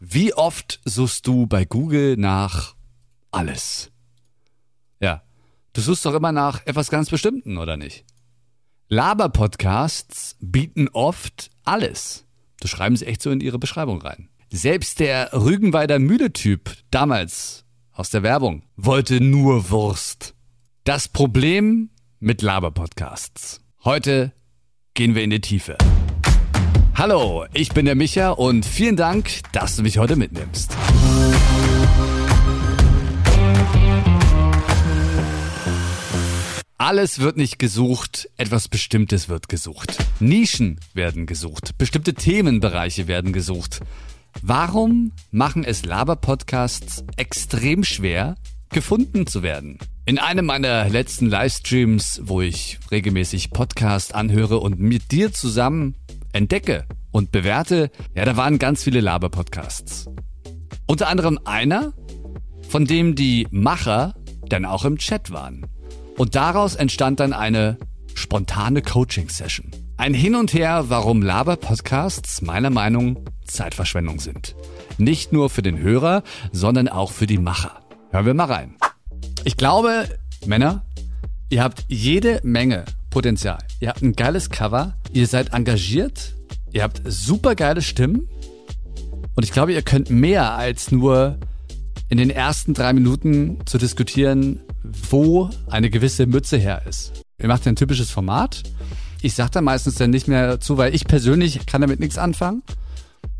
Wie oft suchst du bei Google nach alles? Ja, du suchst doch immer nach etwas ganz Bestimmten, oder nicht? Laber-Podcasts bieten oft alles. Du schreiben sie echt so in ihre Beschreibung rein. Selbst der Rügenweider Mühle-Typ damals aus der Werbung wollte nur Wurst. Das Problem mit Laber-Podcasts. Heute gehen wir in die Tiefe. Hallo, ich bin der Micha und vielen Dank, dass du mich heute mitnimmst. Alles wird nicht gesucht, etwas Bestimmtes wird gesucht. Nischen werden gesucht, bestimmte Themenbereiche werden gesucht. Warum machen es Laber-Podcasts extrem schwer, gefunden zu werden? In einem meiner letzten Livestreams, wo ich regelmäßig Podcast anhöre und mit dir zusammen entdecke und bewerte, ja, da waren ganz viele Laber-Podcasts. Unter anderem einer, von dem die Macher dann auch im Chat waren. Und daraus entstand dann eine spontane Coaching-Session. Ein Hin und Her, warum Laber-Podcasts meiner Meinung Zeitverschwendung sind. Nicht nur für den Hörer, sondern auch für die Macher. Hören wir mal rein. Ich glaube, Männer, ihr habt jede Menge Potenzial. Ihr habt ein geiles Cover, ihr seid engagiert, ihr habt super geile Stimmen und ich glaube, ihr könnt mehr als nur in den ersten drei Minuten zu diskutieren, wo eine gewisse Mütze her ist. Ihr macht ein typisches Format. Ich sage da meistens dann nicht mehr zu, weil ich persönlich kann damit nichts anfangen.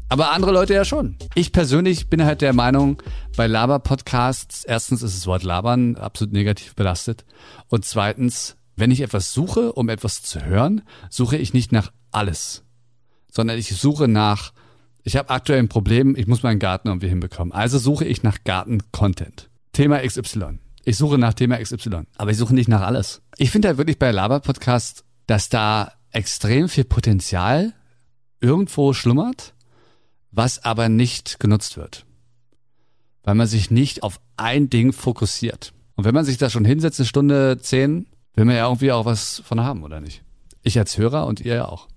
Aber andere Leute ja schon. Ich persönlich bin halt der Meinung, bei Laber-Podcasts, erstens ist das Wort Labern absolut negativ belastet. Und zweitens, wenn ich etwas suche, um etwas zu hören, suche ich nicht nach alles, sondern ich suche nach, ich habe aktuell ein Problem, ich muss meinen Garten irgendwie hinbekommen. Also suche ich nach Garten-Content. Thema XY. Ich suche nach Thema XY, aber ich suche nicht nach alles. Ich finde halt wirklich bei Laber-Podcast, dass da extrem viel Potenzial irgendwo schlummert, was aber nicht genutzt wird. Weil man sich nicht auf ein Ding fokussiert. Und wenn man sich da schon hinsetzt, eine Stunde zehn, will man ja irgendwie auch was von haben, oder nicht? Ich als Hörer und ihr ja auch.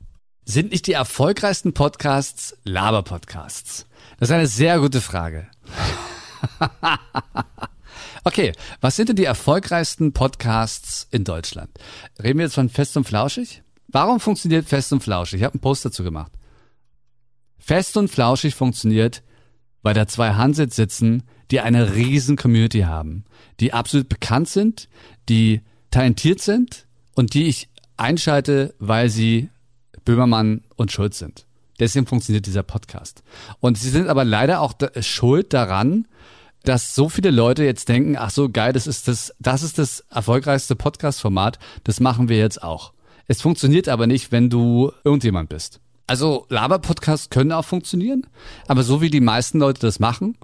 Sind nicht die erfolgreichsten Podcasts Laber-Podcasts? Das ist eine sehr gute Frage. okay, was sind denn die erfolgreichsten Podcasts in Deutschland? Reden wir jetzt von Fest und Flauschig? Warum funktioniert Fest und Flauschig? Ich habe einen Post dazu gemacht. Fest und Flauschig funktioniert, weil da zwei Hansits sitzen, die eine riesen Community haben, die absolut bekannt sind, die talentiert sind und die ich einschalte, weil sie Böhmermann und Schulz sind. Deswegen funktioniert dieser Podcast. Und sie sind aber leider auch schuld daran, dass so viele Leute jetzt denken, ach so geil, das ist das, das ist das erfolgreichste Podcast-Format, das machen wir jetzt auch. Es funktioniert aber nicht, wenn du irgendjemand bist. Also Laber-Podcasts können auch funktionieren, aber so wie die meisten Leute das machen,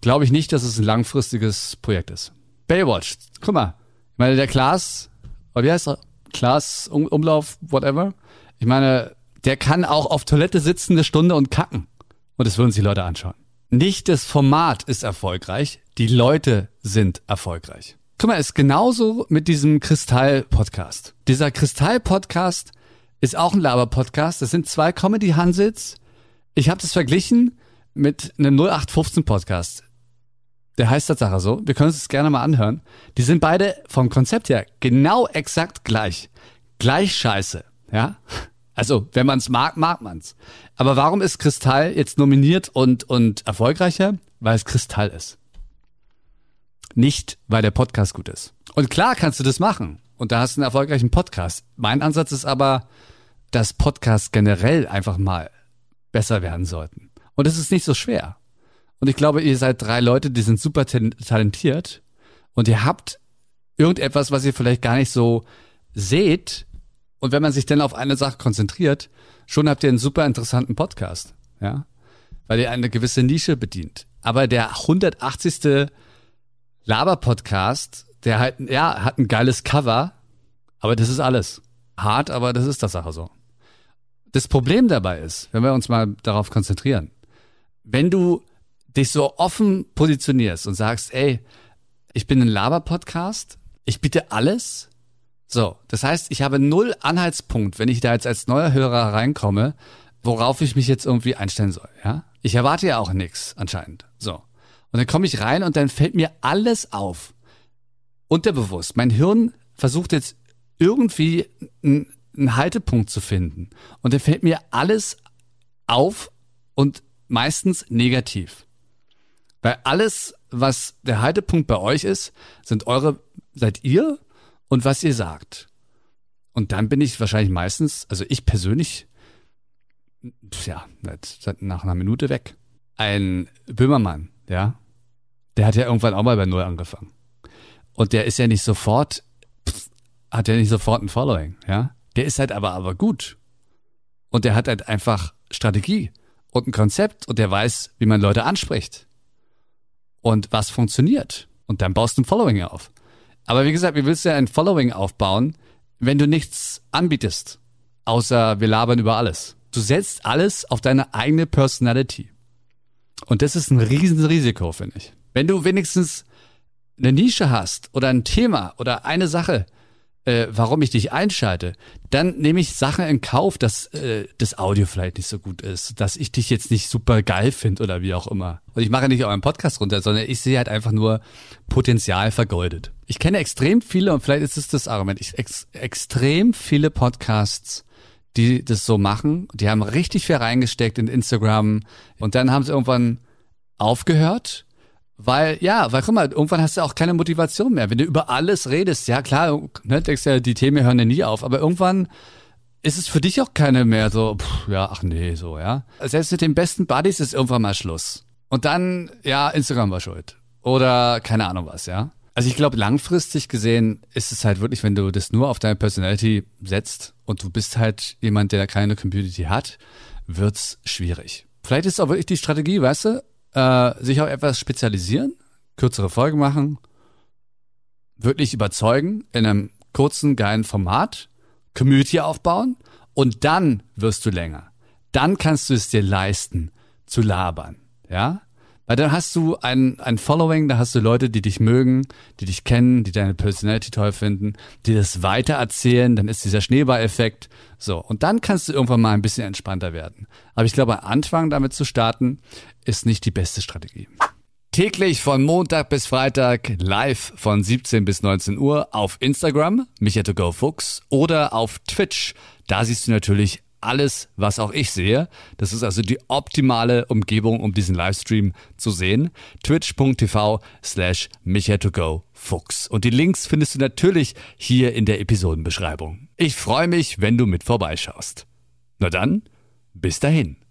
glaube ich nicht, dass es ein langfristiges Projekt ist. Baywatch, guck mal, meine, der Klaas, oder wie heißt er? Klaas um, Umlauf, whatever. Ich meine, der kann auch auf Toilette sitzen eine Stunde und kacken. Und das würden sich Leute anschauen. Nicht das Format ist erfolgreich, die Leute sind erfolgreich. Guck mal, ist genauso mit diesem Kristall-Podcast. Dieser Kristall-Podcast ist auch ein Laber-Podcast. Das sind zwei Comedy-Hansits. Ich habe das verglichen mit einem 0815-Podcast. Der heißt Tatsache so. Wir können uns das gerne mal anhören. Die sind beide vom Konzept her genau exakt gleich. Gleich scheiße. Ja? Also, wenn man es mag, mag man's. Aber warum ist Kristall jetzt nominiert und, und erfolgreicher? Weil es Kristall ist. Nicht, weil der Podcast gut ist. Und klar kannst du das machen. Und da hast du einen erfolgreichen Podcast. Mein Ansatz ist aber, dass Podcasts generell einfach mal besser werden sollten. Und es ist nicht so schwer. Und ich glaube, ihr seid drei Leute, die sind super talentiert und ihr habt irgendetwas, was ihr vielleicht gar nicht so seht. Und wenn man sich dann auf eine Sache konzentriert, schon habt ihr einen super interessanten Podcast, ja, weil ihr eine gewisse Nische bedient. Aber der 180. Laber-Podcast, der halt, ja, hat ein geiles Cover, aber das ist alles. Hart, aber das ist das Sache so. Das Problem dabei ist, wenn wir uns mal darauf konzentrieren, wenn du dich so offen positionierst und sagst, ey, ich bin ein Laber-Podcast, ich biete alles. So, das heißt, ich habe null Anhaltspunkt, wenn ich da jetzt als neuer Hörer reinkomme, worauf ich mich jetzt irgendwie einstellen soll, ja? Ich erwarte ja auch nichts anscheinend. So. Und dann komme ich rein und dann fällt mir alles auf. Unterbewusst. Mein Hirn versucht jetzt irgendwie einen, einen Haltepunkt zu finden. Und dann fällt mir alles auf und meistens negativ. Weil alles, was der Haltepunkt bei euch ist, sind eure, seid ihr und was ihr sagt. Und dann bin ich wahrscheinlich meistens, also ich persönlich, ja, nach einer Minute weg. Ein Böhmermann, ja, der hat ja irgendwann auch mal bei Null angefangen. Und der ist ja nicht sofort, hat ja nicht sofort ein Following, ja. Der ist halt aber, aber gut. Und der hat halt einfach Strategie und ein Konzept und der weiß, wie man Leute anspricht. Und was funktioniert. Und dann baust du ein Following auf. Aber wie gesagt, wie willst du ja ein Following aufbauen, wenn du nichts anbietest? Außer wir labern über alles. Du setzt alles auf deine eigene Personality. Und das ist ein Riesenrisiko, finde ich. Wenn du wenigstens eine Nische hast oder ein Thema oder eine Sache, äh, warum ich dich einschalte, dann nehme ich Sachen in Kauf, dass äh, das Audio vielleicht nicht so gut ist, dass ich dich jetzt nicht super geil finde oder wie auch immer. Und ich mache nicht euren Podcast runter, sondern ich sehe halt einfach nur Potenzial vergeudet. Ich kenne extrem viele und vielleicht ist es das Argument, ich, ex, extrem viele Podcasts, die das so machen. Die haben richtig viel reingesteckt in Instagram und dann haben sie irgendwann aufgehört weil, ja, weil guck mal, irgendwann hast du auch keine Motivation mehr. Wenn du über alles redest, ja klar, ne, denkst ja, die Themen hören ja nie auf, aber irgendwann ist es für dich auch keine mehr so, pff, ja, ach nee, so, ja. Selbst mit den besten Buddies ist irgendwann mal Schluss. Und dann, ja, Instagram war schuld. Oder keine Ahnung was, ja. Also ich glaube, langfristig gesehen ist es halt wirklich, wenn du das nur auf deine Personality setzt und du bist halt jemand, der keine Community hat, wird's schwierig. Vielleicht ist auch wirklich die Strategie, weißt du, äh, sich auf etwas spezialisieren, kürzere Folgen machen, wirklich überzeugen in einem kurzen, geilen Format, Community aufbauen und dann wirst du länger. Dann kannst du es dir leisten, zu labern. Ja? Weil dann hast du ein, ein Following, da hast du Leute, die dich mögen, die dich kennen, die deine Personality toll finden, die das weitererzählen, dann ist dieser Schneeball-Effekt. So, und dann kannst du irgendwann mal ein bisschen entspannter werden. Aber ich glaube, Anfang damit zu starten, ist nicht die beste Strategie. Täglich von Montag bis Freitag live von 17 bis 19 Uhr auf Instagram, Micha to go Fuchs, oder auf Twitch. Da siehst du natürlich alles, was auch ich sehe. Das ist also die optimale Umgebung, um diesen Livestream zu sehen. Twitch.tv slash Micha to go Fuchs. Und die Links findest du natürlich hier in der Episodenbeschreibung. Ich freue mich, wenn du mit vorbeischaust. Na dann, bis dahin.